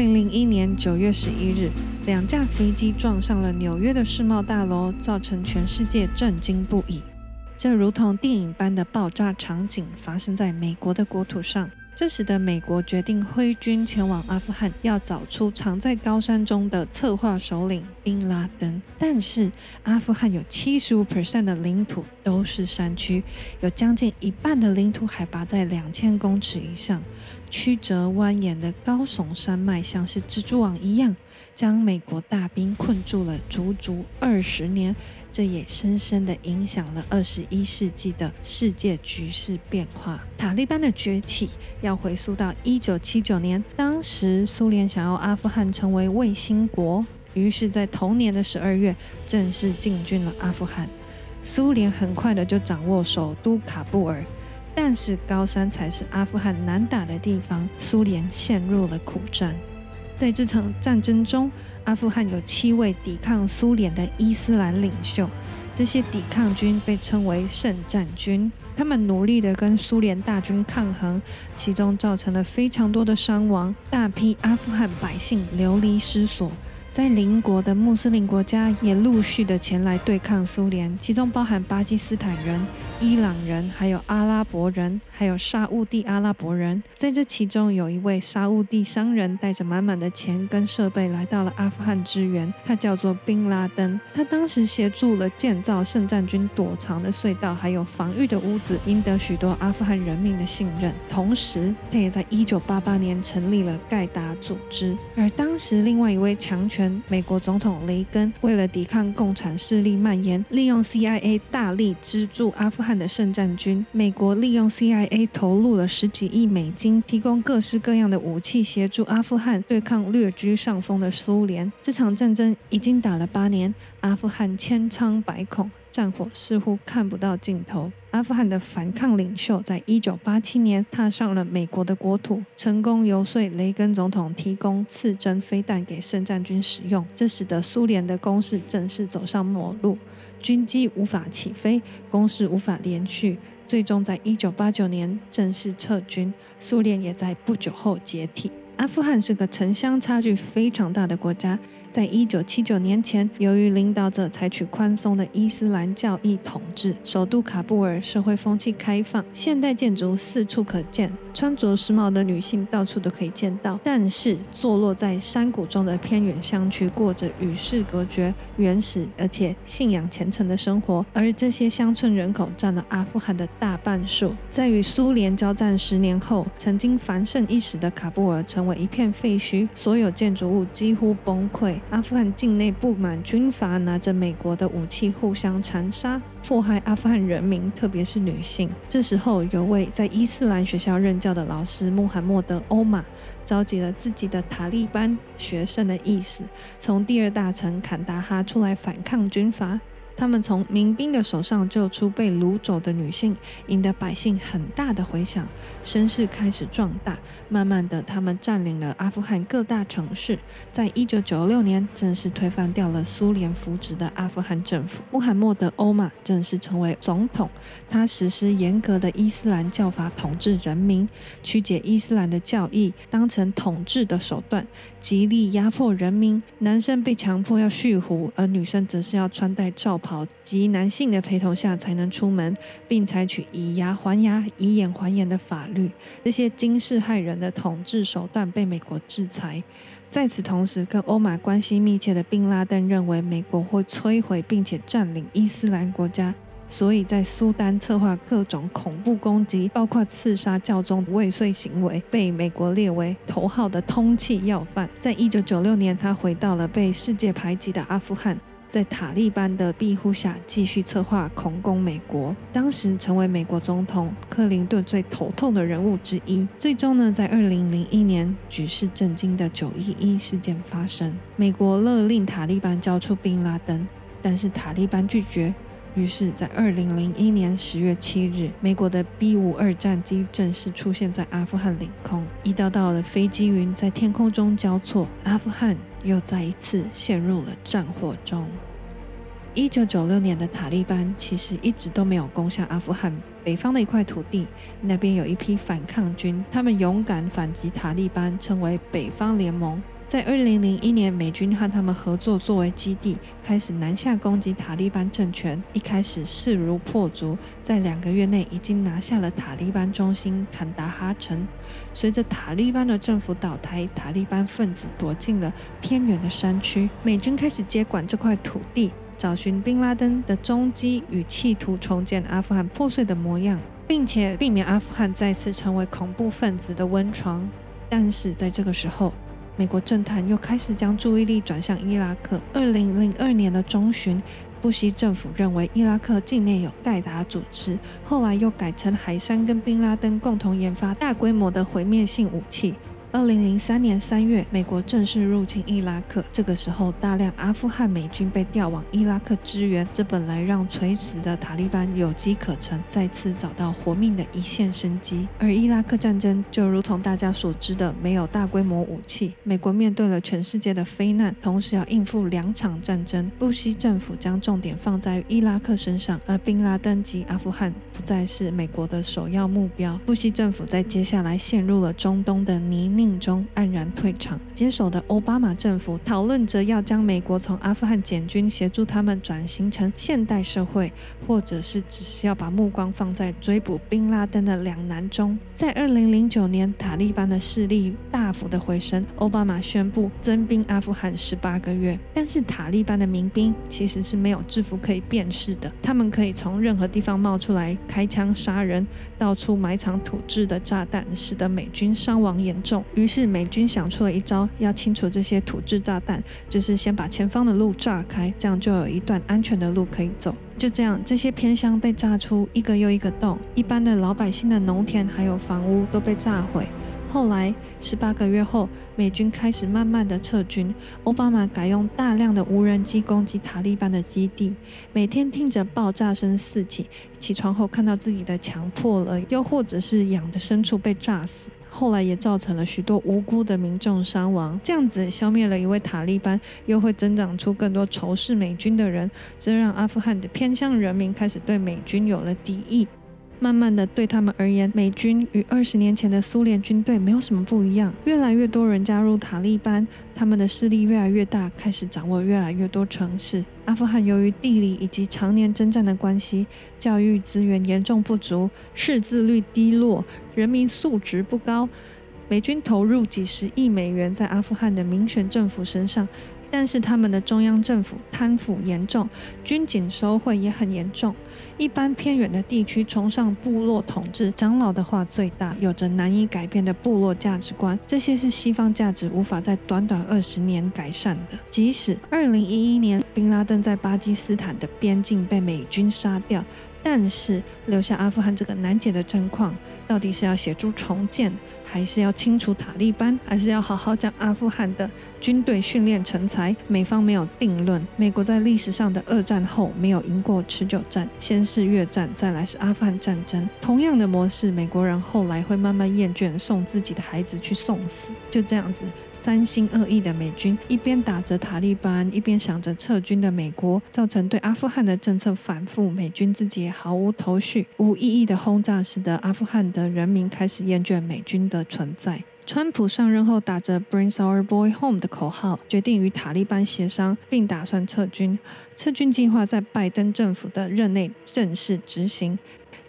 零零一年九月十一日，两架飞机撞上了纽约的世贸大楼，造成全世界震惊不已。这如同电影般的爆炸场景发生在美国的国土上。这使得美国决定挥军前往阿富汗，要找出藏在高山中的策划首领宾拉登。但是，阿富汗有七十五 percent 的领土都是山区，有将近一半的领土海拔在两千公尺以上，曲折蜿蜒的高耸山脉像是蜘蛛网一样，将美国大兵困住了足足二十年。这也深深地影响了二十一世纪的世界局势变化。塔利班的崛起要回溯到一九七九年，当时苏联想要阿富汗成为卫星国，于是，在同年的十二月正式进军了阿富汗。苏联很快的就掌握首都喀布尔，但是高山才是阿富汗难打的地方，苏联陷入了苦战。在这场战争中，阿富汗有七位抵抗苏联的伊斯兰领袖，这些抵抗军被称为圣战军。他们努力地跟苏联大军抗衡，其中造成了非常多的伤亡，大批阿富汗百姓流离失所。在邻国的穆斯林国家也陆续的前来对抗苏联，其中包含巴基斯坦人、伊朗人，还有阿拉伯人，还有沙乌地阿拉伯人。在这其中，有一位沙乌地商人带着满满的钱跟设备来到了阿富汗支援，他叫做宾拉登。他当时协助了建造圣战军躲藏的隧道，还有防御的屋子，赢得许多阿富汗人民的信任。同时，他也在1988年成立了盖达组织。而当时，另外一位强权。美国总统雷根为了抵抗共产势力蔓延，利用 CIA 大力资助阿富汗的圣战军。美国利用 CIA 投入了十几亿美金，提供各式各样的武器，协助阿富汗对抗略居上风的苏联。这场战争已经打了八年，阿富汗千疮百孔。战火似乎看不到尽头。阿富汗的反抗领袖在一九八七年踏上了美国的国土，成功游说雷根总统提供刺针飞弹给圣战军使用，这使得苏联的攻势正式走上末路，军机无法起飞，攻势无法连续，最终在一九八九年正式撤军，苏联也在不久后解体。阿富汗是个城乡差距非常大的国家。在一九七九年前，由于领导者采取宽松的伊斯兰教义统治，首都喀布尔社会风气开放，现代建筑四处可见，穿着时髦的女性到处都可以见到。但是，坐落在山谷中的偏远乡区，过着与世隔绝、原始而且信仰虔诚的生活。而这些乡村人口占了阿富汗的大半数。在与苏联交战十年后，曾经繁盛一时的喀布尔成为一片废墟，所有建筑物几乎崩溃。阿富汗境内布满军阀拿着美国的武器互相残杀，迫害阿富汗人民，特别是女性。这时候，有位在伊斯兰学校任教的老师穆罕默德·欧马，召集了自己的塔利班学生的意思，从第二大城坎达哈出来反抗军阀。他们从民兵的手上救出被掳走的女性，赢得百姓很大的回响，声势开始壮大。慢慢的，他们占领了阿富汗各大城市。在一九九六年，正式推翻掉了苏联扶植的阿富汗政府。穆罕默德·欧马正式成为总统。他实施严格的伊斯兰教法统治人民，曲解伊斯兰的教义当成统治的手段，极力压迫人民。男生被强迫要蓄胡，而女生则是要穿戴罩袍。及男性的陪同下才能出门，并采取以牙还牙、以眼还眼的法律。这些惊世骇人的统治手段被美国制裁。在此同时，跟欧马关系密切的宾拉登认为美国会摧毁并且占领伊斯兰国家，所以在苏丹策划各种恐怖攻击，包括刺杀教宗未遂行为，被美国列为头号的通缉要犯。在一九九六年，他回到了被世界排挤的阿富汗。在塔利班的庇护下，继续策划恐攻美国。当时成为美国总统克林顿最头痛的人物之一。最终呢，在二零零一年，举世震惊的九一一事件发生，美国勒令塔利班交出宾拉登，但是塔利班拒绝。于是，在二零零一年十月七日，美国的 B 五二战机正式出现在阿富汗领空，一道道的飞机云在天空中交错，阿富汗又再一次陷入了战火中。一九九六年的塔利班其实一直都没有攻下阿富汗，北方的一块土地，那边有一批反抗军，他们勇敢反击塔利班，成为北方联盟。在二零零一年，美军和他们合作，作为基地，开始南下攻击塔利班政权。一开始势如破竹，在两个月内已经拿下了塔利班中心坎达哈城。随着塔利班的政府倒台，塔利班分子躲进了偏远的山区，美军开始接管这块土地，找寻宾拉登的踪迹与企图重建阿富汗破碎的模样，并且避免阿富汗再次成为恐怖分子的温床。但是在这个时候，美国政坛又开始将注意力转向伊拉克。二零零二年的中旬，布希政府认为伊拉克境内有盖达组织，后来又改成海山跟宾拉登共同研发大规模的毁灭性武器。二零零三年三月，美国正式入侵伊拉克。这个时候，大量阿富汗美军被调往伊拉克支援，这本来让垂死的塔利班有机可乘，再次找到活命的一线生机。而伊拉克战争就如同大家所知的，没有大规模武器。美国面对了全世界的非难，同时要应付两场战争。布希政府将重点放在伊拉克身上，而宾拉登及阿富汗不再是美国的首要目标。布希政府在接下来陷入了中东的泥泞。命中黯然退场，接手的奥巴马政府讨论着要将美国从阿富汗检军，协助他们转型成现代社会，或者是只是要把目光放在追捕宾拉登的两难中。在二零零九年，塔利班的势力大幅的回升，奥巴马宣布增兵阿富汗十八个月。但是塔利班的民兵其实是没有制服可以辨识的，他们可以从任何地方冒出来开枪杀人，到处埋藏土制的炸弹，使得美军伤亡严重。于是美军想出了一招，要清除这些土制炸弹，就是先把前方的路炸开，这样就有一段安全的路可以走。就这样，这些偏乡被炸出一个又一个洞，一般的老百姓的农田还有房屋都被炸毁。后来十八个月后，美军开始慢慢的撤军，奥巴马改用大量的无人机攻击塔利班的基地，每天听着爆炸声四起，起床后看到自己的墙破了，又或者是养的牲畜被炸死。后来也造成了许多无辜的民众伤亡，这样子消灭了一位塔利班，又会增长出更多仇视美军的人，这让阿富汗的偏向人民开始对美军有了敌意。慢慢的，对他们而言，美军与二十年前的苏联军队没有什么不一样。越来越多人加入塔利班，他们的势力越来越大，开始掌握越来越多城市。阿富汗由于地理以及常年征战的关系，教育资源严重不足，识字率低落，人民素质不高。美军投入几十亿美元在阿富汗的民选政府身上。但是他们的中央政府贪腐严重，军警收贿也很严重。一般偏远的地区崇尚部落统治，长老的话最大，有着难以改变的部落价值观。这些是西方价值无法在短短二十年改善的。即使二零一一年宾拉登在巴基斯坦的边境被美军杀掉，但是留下阿富汗这个难解的战况，到底是要协助重建？还是要清除塔利班，还是要好好将阿富汗的军队训练成才？美方没有定论。美国在历史上的二战后没有赢过持久战，先是越战，再来是阿富汗战争。同样的模式，美国人后来会慢慢厌倦送自己的孩子去送死。就这样子。三心二意的美军一边打着塔利班，一边想着撤军的美国，造成对阿富汗的政策反复，美军自己也毫无头绪，无意义的轰炸使得阿富汗的人民开始厌倦美军的存在。川普上任后，打着 “Bring our boy home” 的口号，决定与塔利班协商，并打算撤军。撤军计划在拜登政府的任内正式执行。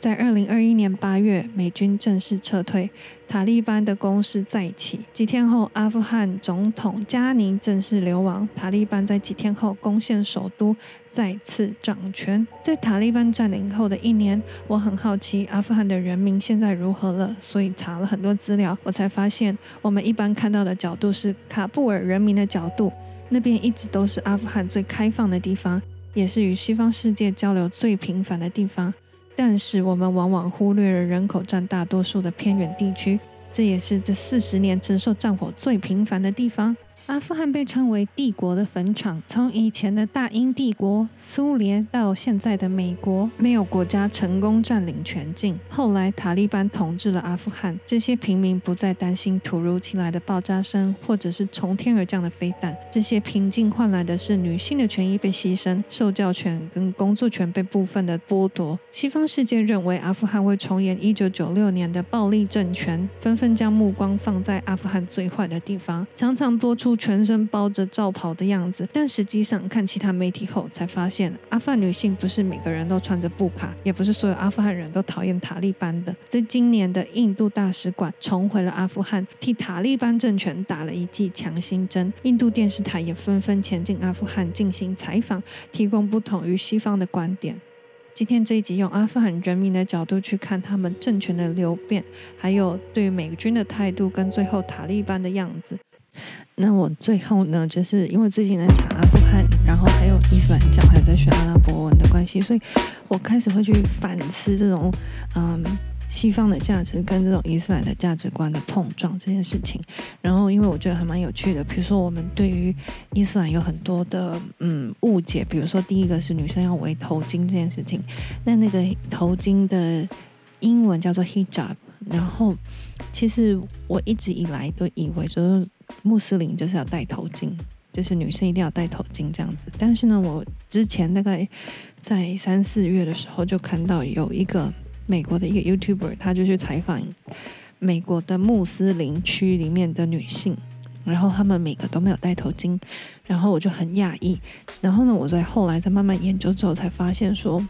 在二零二一年八月，美军正式撤退，塔利班的攻势再起。几天后，阿富汗总统加尼正式流亡，塔利班在几天后攻陷首都，再次掌权。在塔利班占领后的一年，我很好奇阿富汗的人民现在如何了，所以查了很多资料，我才发现，我们一般看到的角度是喀布尔人民的角度，那边一直都是阿富汗最开放的地方，也是与西方世界交流最频繁的地方。但是我们往往忽略了人口占大多数的偏远地区，这也是这四十年承受战火最频繁的地方。阿富汗被称为帝国的坟场，从以前的大英帝国、苏联到现在的美国，没有国家成功占领全境。后来塔利班统治了阿富汗，这些平民不再担心突如其来的爆炸声，或者是从天而降的飞弹。这些平静换来的是女性的权益被牺牲，受教权跟工作权被部分的剥夺。西方世界认为阿富汗会重演一九九六年的暴力政权，纷纷将目光放在阿富汗最坏的地方，常常播出。全身包着罩袍的样子，但实际上看其他媒体后才发现，阿富汗女性不是每个人都穿着布卡，也不是所有阿富汗人都讨厌塔利班的。在今年的印度大使馆重回了阿富汗，替塔利班政权打了一剂强心针。印度电视台也纷纷前进阿富汗进行采访，提供不同于西方的观点。今天这一集用阿富汗人民的角度去看他们政权的流变，还有对美军的态度跟最后塔利班的样子。那我最后呢，就是因为最近在查阿富汗，然后还有伊斯兰教，还有在学阿拉伯文的关系，所以我开始会去反思这种嗯西方的价值跟这种伊斯兰的价值观的碰撞这件事情。然后因为我觉得还蛮有趣的，比如说我们对于伊斯兰有很多的嗯误解，比如说第一个是女生要围头巾这件事情，那那个头巾的英文叫做 hijab，然后其实我一直以来都以为就是。穆斯林就是要戴头巾，就是女生一定要戴头巾这样子。但是呢，我之前大概在三四月的时候就看到有一个美国的一个 YouTuber，他就去采访美国的穆斯林区里面的女性，然后他们每个都没有戴头巾，然后我就很讶异。然后呢，我在后来在慢慢研究之后才发现说，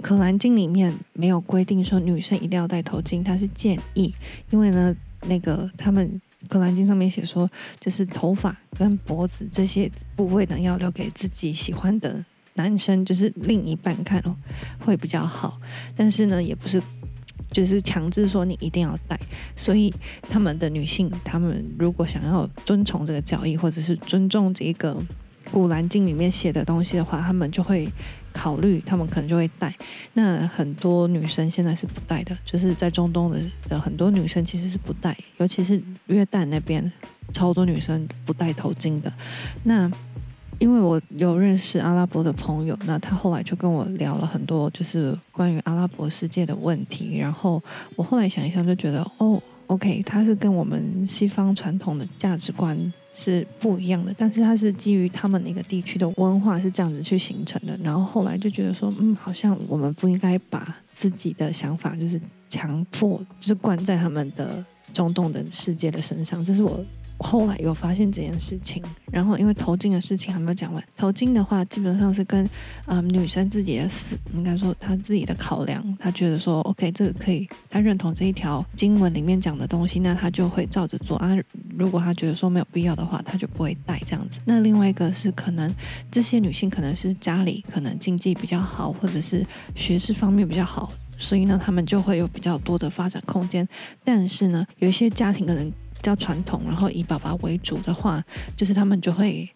可兰经里面没有规定说女生一定要戴头巾，它是建议，因为呢，那个他们。《兰经》上面写说，就是头发跟脖子这些部位呢，要留给自己喜欢的男生，就是另一半看哦，会比较好。但是呢，也不是就是强制说你一定要戴。所以他们的女性，他们如果想要遵从这个教义，或者是尊重这个《古兰经》里面写的东西的话，他们就会。考虑他们可能就会戴，那很多女生现在是不戴的，就是在中东的的很多女生其实是不戴，尤其是约旦那边超多女生不戴头巾的。那因为我有认识阿拉伯的朋友，那他后来就跟我聊了很多，就是关于阿拉伯世界的问题。然后我后来想一想，就觉得哦，OK，他是跟我们西方传统的价值观。是不一样的，但是它是基于他们那个地区的文化是这样子去形成的。然后后来就觉得说，嗯，好像我们不应该把自己的想法就是强迫，就是灌在他们的中东的世界的身上。这是我。后来有发现这件事情，然后因为头巾的事情还没有讲完。头巾的话，基本上是跟啊、女生自己的死，应该说她自己的考量，她觉得说 OK 这个可以，她认同这一条经文里面讲的东西，那她就会照着做啊。如果她觉得说没有必要的话，她就不会戴这样子。那另外一个是可能这些女性可能是家里可能经济比较好，或者是学识方面比较好，所以呢，她们就会有比较多的发展空间。但是呢，有一些家庭可能。比较传统，然后以爸爸为主的话，就是他们就会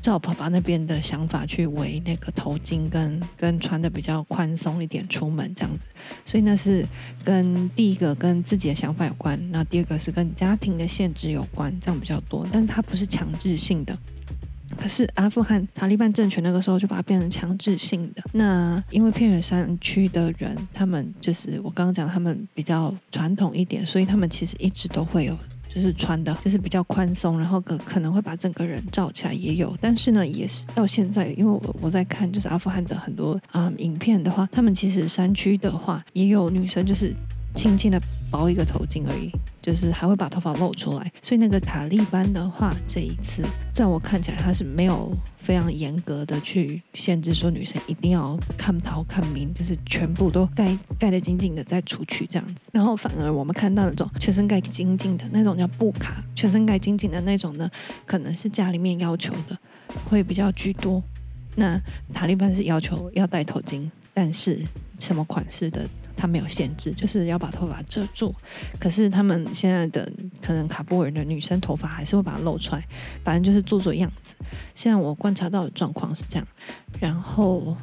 照爸爸那边的想法去围那个头巾跟，跟穿的比较宽松一点出门这样子。所以那是跟第一个跟自己的想法有关，那第二个是跟家庭的限制有关，这样比较多。但是它不是强制性的。可是阿富汗塔利班政权那个时候就把它变成强制性的。那因为偏远山区的人，他们就是我刚刚讲，他们比较传统一点，所以他们其实一直都会有。就是穿的，就是比较宽松，然后可可能会把整个人罩起来也有，但是呢，也是到现在，因为我我在看就是阿富汗的很多啊、影片的话，他们其实山区的话也有女生就是。轻轻的包一个头巾而已，就是还会把头发露出来。所以那个塔利班的话，这一次在我看起来，他是没有非常严格的去限制说女生一定要看头看明，就是全部都盖盖得紧紧的再出去这样子。然后反而我们看到那种全身盖紧紧的那种叫布卡，全身盖紧紧的那种呢，可能是家里面要求的，会比较居多。那塔利班是要求要戴头巾，但是什么款式的？他没有限制，就是要把头发遮住。可是他们现在的可能卡布尔的女生头发还是会把它露出来，反正就是做做样子。现在我观察到的状况是这样。然后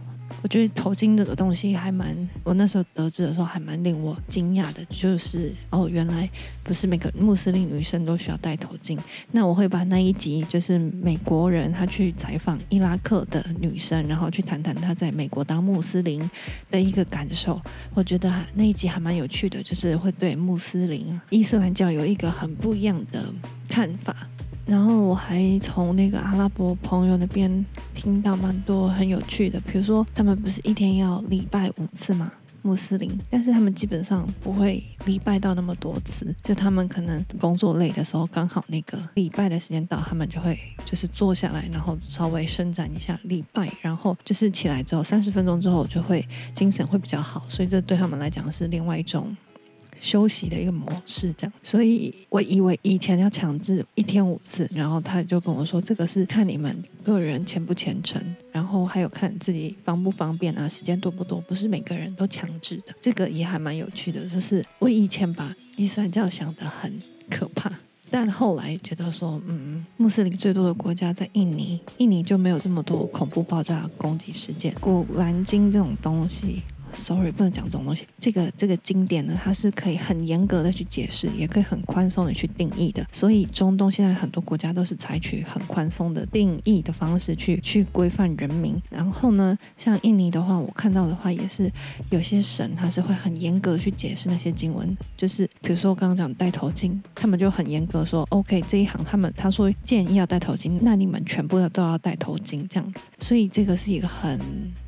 我觉得头巾这个东西还蛮，我那时候得知的时候还蛮令我惊讶的，就是哦，原来不是每个穆斯林女生都需要戴头巾。那我会把那一集就是美国人他去采访伊拉克的女生，然后去谈谈他在美国当穆斯林的一个感受。我觉得那一集还蛮有趣的，就是会对穆斯林伊斯兰教有一个很不一样的看法。然后我还从那个阿拉伯朋友那边听到蛮多很有趣的，比如说他们不是一天要礼拜五次吗？穆斯林，但是他们基本上不会礼拜到那么多次，就他们可能工作累的时候，刚好那个礼拜的时间到，他们就会就是坐下来，然后稍微伸展一下礼拜，然后就是起来之后三十分钟之后就会精神会比较好，所以这对他们来讲是另外一种。休息的一个模式，这样，所以我以为以前要强制一天五次，然后他就跟我说，这个是看你们个人虔不虔诚，然后还有看自己方不方便啊，时间多不多，不是每个人都强制的。这个也还蛮有趣的，就是我以前把伊斯兰教想得很可怕，但后来觉得说，嗯，穆斯林最多的国家在印尼，印尼就没有这么多恐怖爆炸攻击事件，古兰经这种东西。Sorry，不能讲这种东西。这个这个经典呢，它是可以很严格的去解释，也可以很宽松的去定义的。所以中东现在很多国家都是采取很宽松的定义的方式去去规范人民。然后呢，像印尼的话，我看到的话也是有些神他是会很严格去解释那些经文。就是比如说我刚刚讲戴头巾，他们就很严格说，OK 这一行他们他说建议要戴头巾，那你们全部都要戴头巾这样子。所以这个是一个很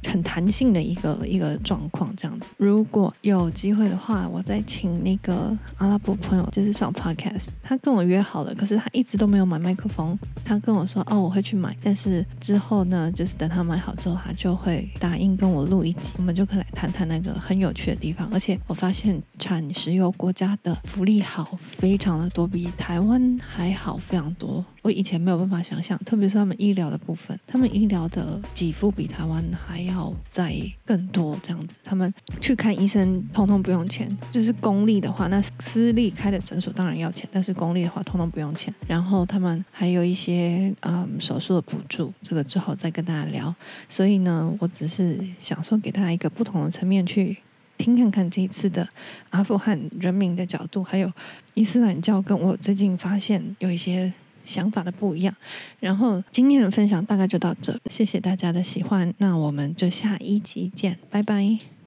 很弹性的一个一个状况。况这样子，如果有机会的话，我再请那个阿拉伯朋友，就是上 podcast，他跟我约好了，可是他一直都没有买麦克风。他跟我说，哦，我会去买，但是之后呢，就是等他买好之后，他就会答应跟我录一集，我们就可以来谈谈那个很有趣的地方。而且我发现产石油国家的福利好，非常的多，比台湾还好非常多。我以前没有办法想象，特别是他们医疗的部分，他们医疗的给付比台湾还要再更多这样子。他们去看医生，通通不用钱，就是公立的话，那私立开的诊所当然要钱，但是公立的话，通通不用钱。然后他们还有一些嗯手术的补助，这个之后再跟大家聊。所以呢，我只是想说给大家一个不同的层面去听看看这一次的阿富汗人民的角度，还有伊斯兰教跟我最近发现有一些。想法的不一样，然后今天的分享大概就到这，谢谢大家的喜欢，那我们就下一集见，拜拜。